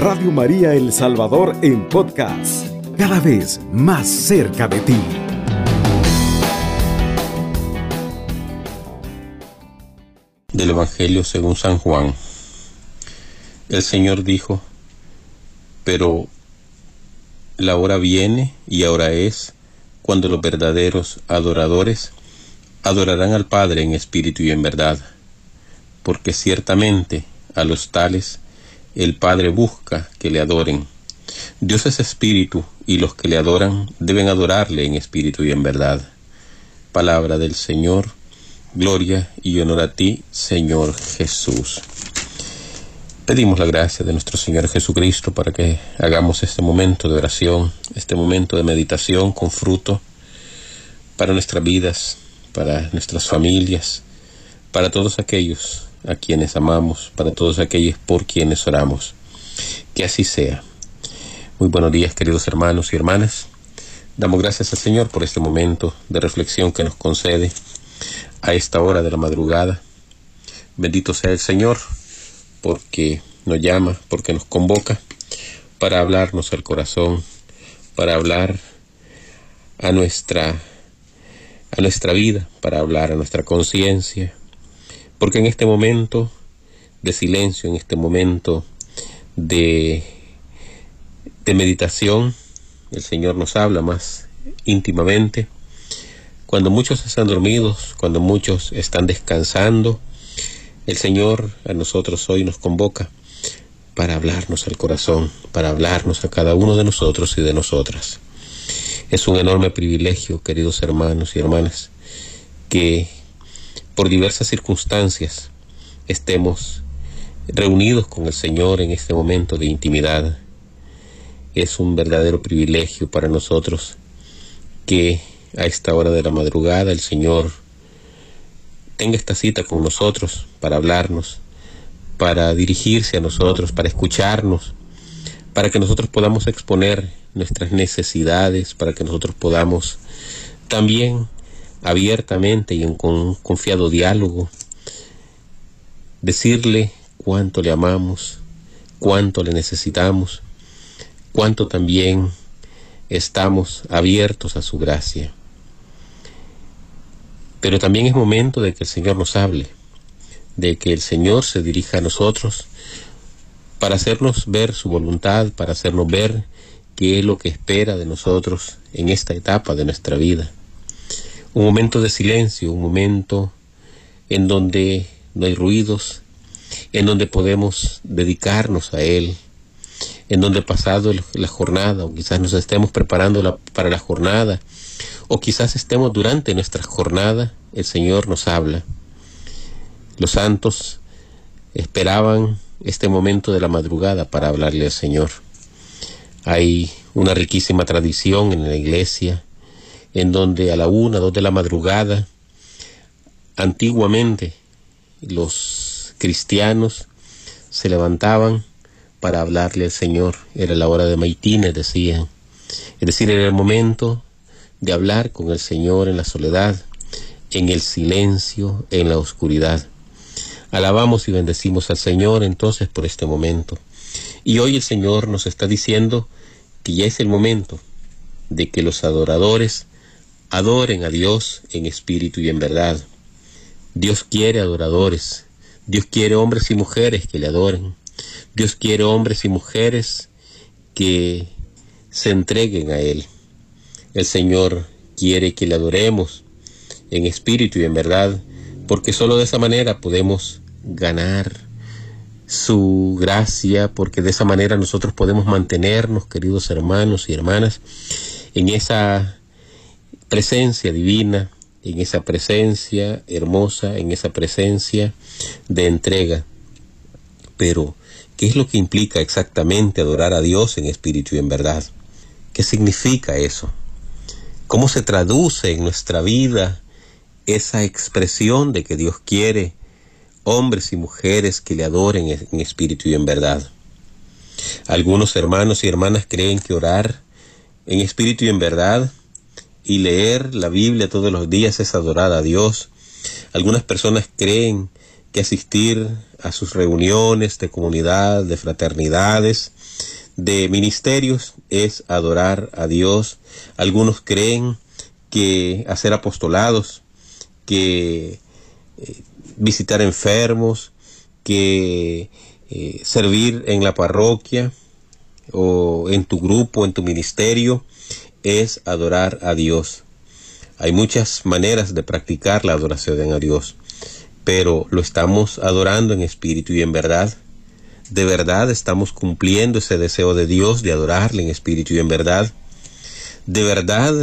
Radio María El Salvador en podcast, cada vez más cerca de ti. Del Evangelio según San Juan. El Señor dijo, pero la hora viene y ahora es cuando los verdaderos adoradores adorarán al Padre en espíritu y en verdad, porque ciertamente a los tales el Padre busca que le adoren. Dios es espíritu y los que le adoran deben adorarle en espíritu y en verdad. Palabra del Señor, gloria y honor a ti, Señor Jesús. Pedimos la gracia de nuestro Señor Jesucristo para que hagamos este momento de oración, este momento de meditación con fruto para nuestras vidas, para nuestras familias, para todos aquellos a quienes amamos, para todos aquellos por quienes oramos. Que así sea. Muy buenos días, queridos hermanos y hermanas. Damos gracias al Señor por este momento de reflexión que nos concede a esta hora de la madrugada. Bendito sea el Señor porque nos llama, porque nos convoca para hablarnos al corazón, para hablar a nuestra a nuestra vida, para hablar a nuestra conciencia, porque en este momento de silencio, en este momento de, meditación, el Señor nos habla más íntimamente. Cuando muchos están dormidos, cuando muchos están descansando, el Señor a nosotros hoy nos convoca para hablarnos al corazón, para hablarnos a cada uno de nosotros y de nosotras. Es un enorme privilegio, queridos hermanos y hermanas, que por diversas circunstancias estemos reunidos con el Señor en este momento de intimidad. Es un verdadero privilegio para nosotros que a esta hora de la madrugada el Señor tenga esta cita con nosotros para hablarnos, para dirigirse a nosotros, para escucharnos, para que nosotros podamos exponer nuestras necesidades, para que nosotros podamos también abiertamente y en con confiado diálogo decirle cuánto le amamos, cuánto le necesitamos, cuánto también estamos abiertos a su gracia. Pero también es momento de que el Señor nos hable, de que el Señor se dirija a nosotros para hacernos ver su voluntad, para hacernos ver qué es lo que espera de nosotros en esta etapa de nuestra vida. Un momento de silencio, un momento en donde no hay ruidos, en donde podemos dedicarnos a Él, en donde pasado la jornada, o quizás nos estemos preparando para la jornada, o quizás estemos durante nuestra jornada, el Señor nos habla. Los santos esperaban este momento de la madrugada para hablarle al Señor. Hay una riquísima tradición en la iglesia en donde a la una, dos de la madrugada, antiguamente los cristianos se levantaban para hablarle al Señor. Era la hora de maitines, decían. Es decir, era el momento de hablar con el Señor en la soledad, en el silencio, en la oscuridad. Alabamos y bendecimos al Señor entonces por este momento. Y hoy el Señor nos está diciendo que ya es el momento de que los adoradores adoren a Dios en espíritu y en verdad. Dios quiere adoradores. Dios quiere hombres y mujeres que le adoren. Dios quiere hombres y mujeres que se entreguen a Él. El Señor quiere que le adoremos en espíritu y en verdad, porque solo de esa manera podemos ganar su gracia, porque de esa manera nosotros podemos mantenernos, queridos hermanos y hermanas, en esa presencia divina, en esa presencia hermosa, en esa presencia de entrega. Pero, ¿qué es lo que implica exactamente adorar a Dios en espíritu y en verdad? ¿Qué significa eso? ¿Cómo se traduce en nuestra vida esa expresión de que Dios quiere hombres y mujeres que le adoren en espíritu y en verdad? Algunos hermanos y hermanas creen que orar en espíritu y en verdad y leer la Biblia todos los días es adorar a Dios. Algunas personas creen que asistir a sus reuniones de comunidad, de fraternidades, de ministerios es adorar a Dios. Algunos creen que hacer apostolados, que eh, visitar enfermos, que eh, servir en la parroquia o en tu grupo, en tu ministerio, es adorar a Dios. Hay muchas maneras de practicar la adoración a Dios, pero lo estamos adorando en espíritu y en verdad. De verdad estamos cumpliendo ese deseo de Dios de adorarle en espíritu y en verdad. De verdad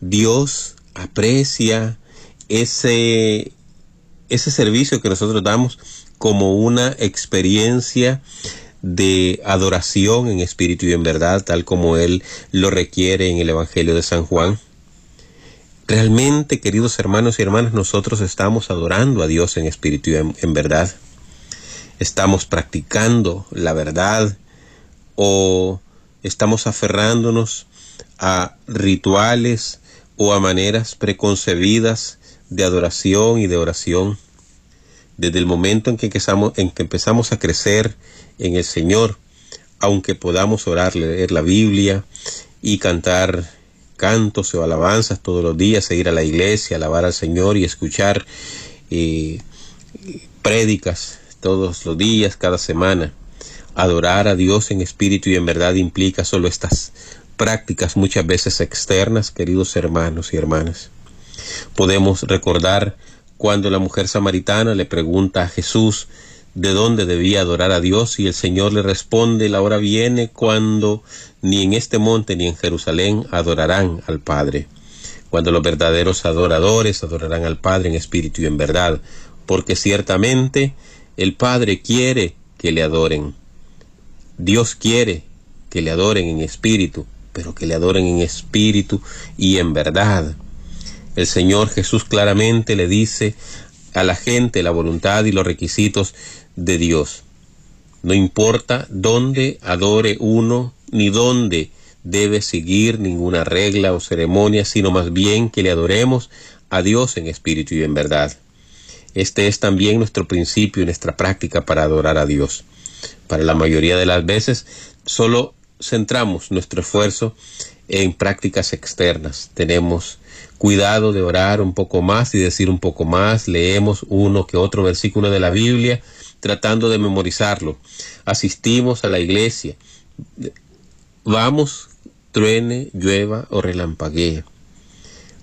Dios aprecia ese, ese servicio que nosotros damos como una experiencia de adoración en espíritu y en verdad, tal como Él lo requiere en el Evangelio de San Juan. Realmente, queridos hermanos y hermanas, nosotros estamos adorando a Dios en espíritu y en, verdad. Estamos practicando la verdad o estamos aferrándonos a rituales o a maneras preconcebidas de adoración y de oración. Desde el momento en que empezamos, a crecer en el Señor, aunque podamos orar, leer la Biblia y cantar cantos o alabanzas todos los días, e ir a la iglesia, alabar al Señor y escuchar eh, prédicas todos los días, cada semana. Adorar a Dios en espíritu y en verdad implica solo estas prácticas muchas veces externas, queridos hermanos y hermanas. Podemos recordar cuando la mujer samaritana le pregunta a Jesús de dónde debía adorar a Dios y el Señor le responde, la hora viene cuando ni en este monte ni en Jerusalén adorarán al Padre, cuando los verdaderos adoradores adorarán al Padre en espíritu y en verdad, porque ciertamente el Padre quiere que le adoren. Dios quiere que le adoren en espíritu, pero que le adoren en espíritu y en verdad. El Señor Jesús claramente le dice a la gente la voluntad y los requisitos de Dios. No importa dónde adore uno ni dónde debe seguir ninguna regla o ceremonia, sino más bien que le adoremos a Dios en espíritu y en verdad. Este es también nuestro principio y nuestra práctica para adorar a Dios. Para la mayoría de las veces solo centramos nuestro esfuerzo en prácticas externas. Tenemos cuidado de orar un poco más y decir un poco más. Leemos uno que otro versículo de la Biblia tratando de memorizarlo. Asistimos a la iglesia. Vamos, truene, llueva o relampaguee.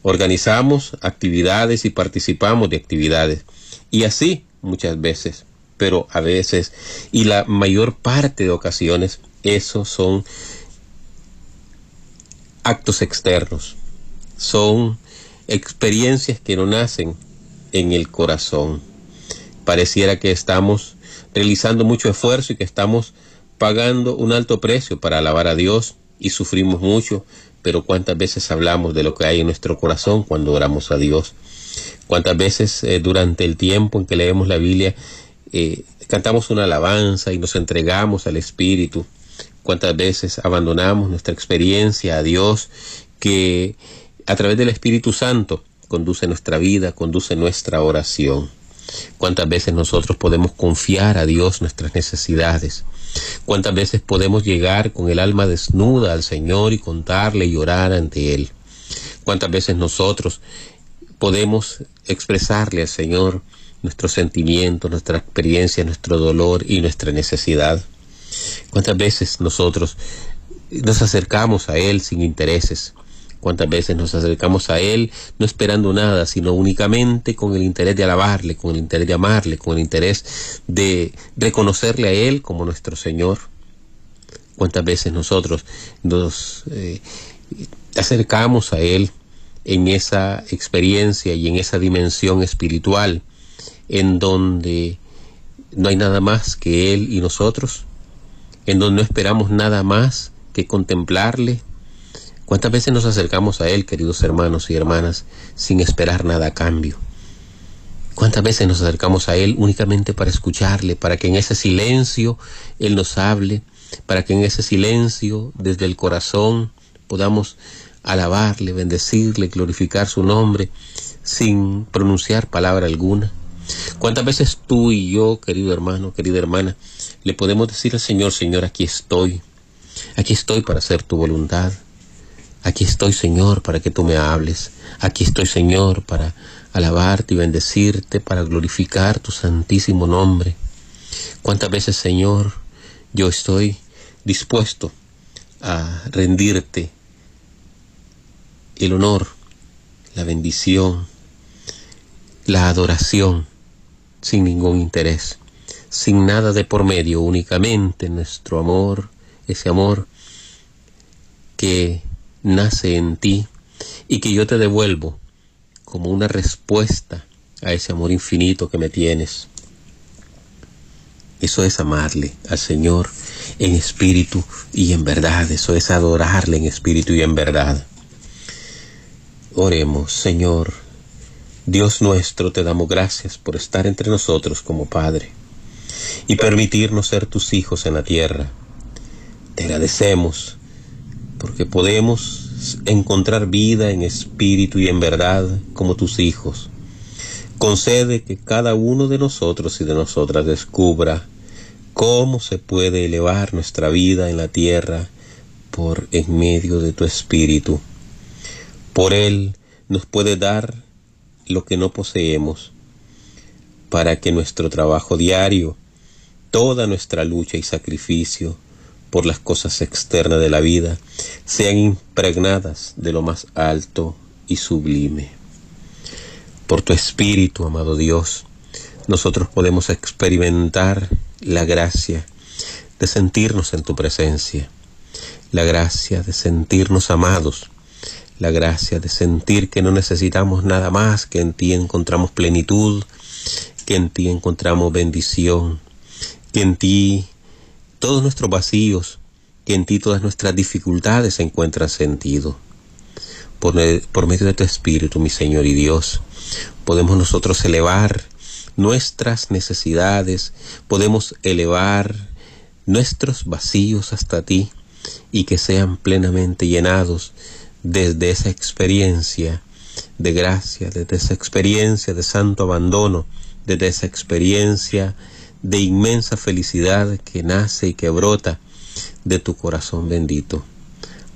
Organizamos actividades y participamos de actividades. Y así muchas veces, pero a veces y la mayor parte de ocasiones, esos son actos externos. Son experiencias que no nacen en el corazón. Pareciera que estamos realizando mucho esfuerzo y que estamos pagando un alto precio para alabar a Dios y sufrimos mucho, pero cuántas veces hablamos de lo que hay en nuestro corazón cuando oramos a Dios. Cuántas veces eh, durante el tiempo en que leemos la Biblia eh, cantamos una alabanza y nos entregamos al Espíritu. Cuántas veces abandonamos nuestra experiencia a Dios que a través del Espíritu Santo conduce nuestra vida, conduce nuestra oración. Cuántas veces nosotros podemos confiar a Dios nuestras necesidades. Cuántas veces podemos llegar con el alma desnuda al Señor y contarle y orar ante Él. Cuántas veces nosotros podemos expresarle al Señor nuestros sentimientos, nuestra experiencia, nuestro dolor y nuestra necesidad. Cuántas veces nosotros nos acercamos a Él sin intereses, Cuántas veces nos acercamos a Él no esperando nada, sino únicamente con el interés de alabarle, con el interés de amarle, con el interés de reconocerle a Él como nuestro Señor. Cuántas veces nosotros nos eh, acercamos a Él en esa experiencia y en esa dimensión espiritual en donde no hay nada más que Él y nosotros, en donde no esperamos nada más que contemplarle, ¿Cuántas veces nos acercamos a Él, queridos hermanos y hermanas, sin esperar nada a cambio? ¿Cuántas veces nos acercamos a Él únicamente para escucharle, para que en ese silencio Él nos hable, para que en ese silencio, desde el corazón, podamos alabarle, bendecirle, glorificar su nombre, sin pronunciar palabra alguna? ¿Cuántas veces tú y yo, querido hermano, querida hermana, le podemos decir al Señor, Señor, aquí estoy, Aquí estoy para hacer tu voluntad. Aquí estoy, Señor, para que tú me hables. Aquí estoy, Señor, para alabarte y bendecirte, para glorificar tu santísimo nombre. ¿Cuántas veces, Señor, yo estoy dispuesto a rendirte el honor, la bendición, la adoración, sin ningún interés, sin nada de por medio, únicamente nuestro amor, ese amor que nace en ti y que yo te devuelvo como una respuesta a ese amor infinito que me tienes. Eso es amarle al Señor en espíritu y en verdad. Eso es adorarle en espíritu y en verdad. Oremos, Señor. Dios nuestro, te damos gracias por estar entre nosotros como Padre y permitirnos ser tus hijos en la tierra. Te agradecemos porque podemos encontrar vida en espíritu y en verdad como tus hijos. Concede que cada uno de nosotros y de nosotras descubra cómo se puede elevar nuestra vida en la tierra por en medio de tu espíritu. Por él nos puede dar lo que no poseemos, para que nuestro trabajo diario, toda nuestra lucha y sacrificio por las cosas externas de la vida, sean impregnadas de lo más alto y sublime. Por tu Espíritu, amado Dios, nosotros podemos experimentar la gracia de sentirnos en tu presencia, la gracia de sentirnos amados, la gracia de sentir que no necesitamos nada más, que en ti encontramos plenitud, que en ti encontramos bendición, que en ti todos nuestros vacíos, que en ti todas nuestras dificultades encuentran sentido. Por, por medio de tu Espíritu, mi Señor y Dios, podemos nosotros elevar nuestras necesidades, podemos elevar nuestros vacíos hasta ti y que sean plenamente llenados desde esa experiencia de gracia, desde esa experiencia de santo abandono, desde esa experiencia de inmensa felicidad que nace y que brota de tu corazón bendito.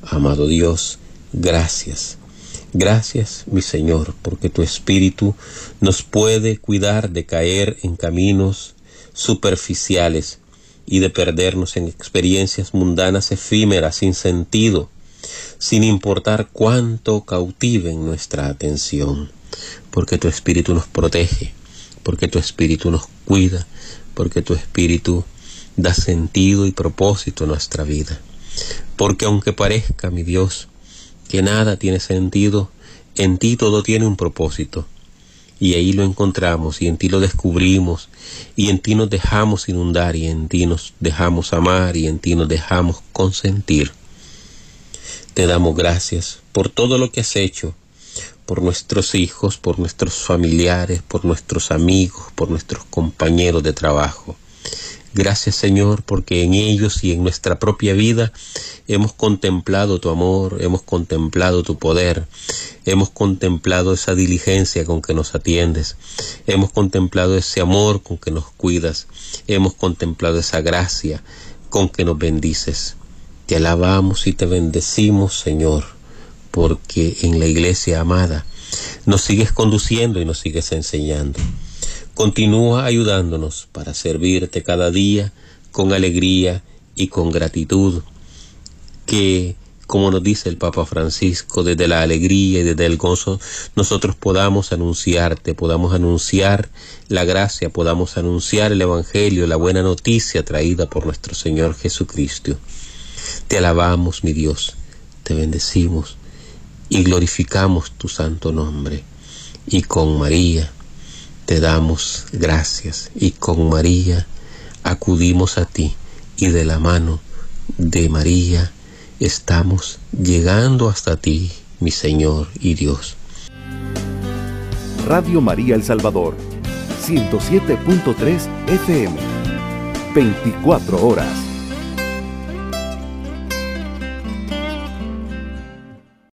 Amado Dios, gracias Gracias, mi Señor, porque tu Espíritu nos puede cuidar de caer en caminos superficiales y de perdernos en experiencias mundanas efímeras sin sentido, sin importar cuánto cautiven nuestra atención, porque tu Espíritu nos protege, porque tu Espíritu nos cuida, porque tu Espíritu da sentido y propósito a nuestra vida. Porque aunque parezca, mi Dios, que nada tiene sentido, en ti todo tiene un propósito. Y ahí lo encontramos y en ti lo descubrimos y en ti nos dejamos inundar y en ti nos dejamos amar y en ti nos dejamos consentir. Te damos gracias por todo lo que has hecho, por nuestros hijos, por nuestros familiares, por nuestros amigos, por nuestros compañeros de trabajo. Gracias Señor, porque en ellos y en nuestra propia vida hemos contemplado tu amor, hemos contemplado tu poder, hemos contemplado esa diligencia con que nos atiendes, hemos contemplado ese amor con que nos cuidas, hemos contemplado esa gracia con que nos bendices. Te alabamos y te bendecimos, Señor, porque en la iglesia amada nos sigues conduciendo y nos sigues enseñando. Continúa ayudándonos para servirte cada día con alegría y con gratitud. Que, como nos dice el Papa Francisco, desde la alegría y desde el gozo, nosotros podamos anunciarte, podamos anunciar la gracia, podamos anunciar el Evangelio, la buena noticia traída por nuestro Señor Jesucristo. Te alabamos, mi Dios, te bendecimos y glorificamos tu santo nombre. Y con María, te damos gracias y con María acudimos a ti y de la mano de María estamos llegando hasta ti, mi Señor y Dios. Radio María El Salvador, 107.3 FM, 24 horas.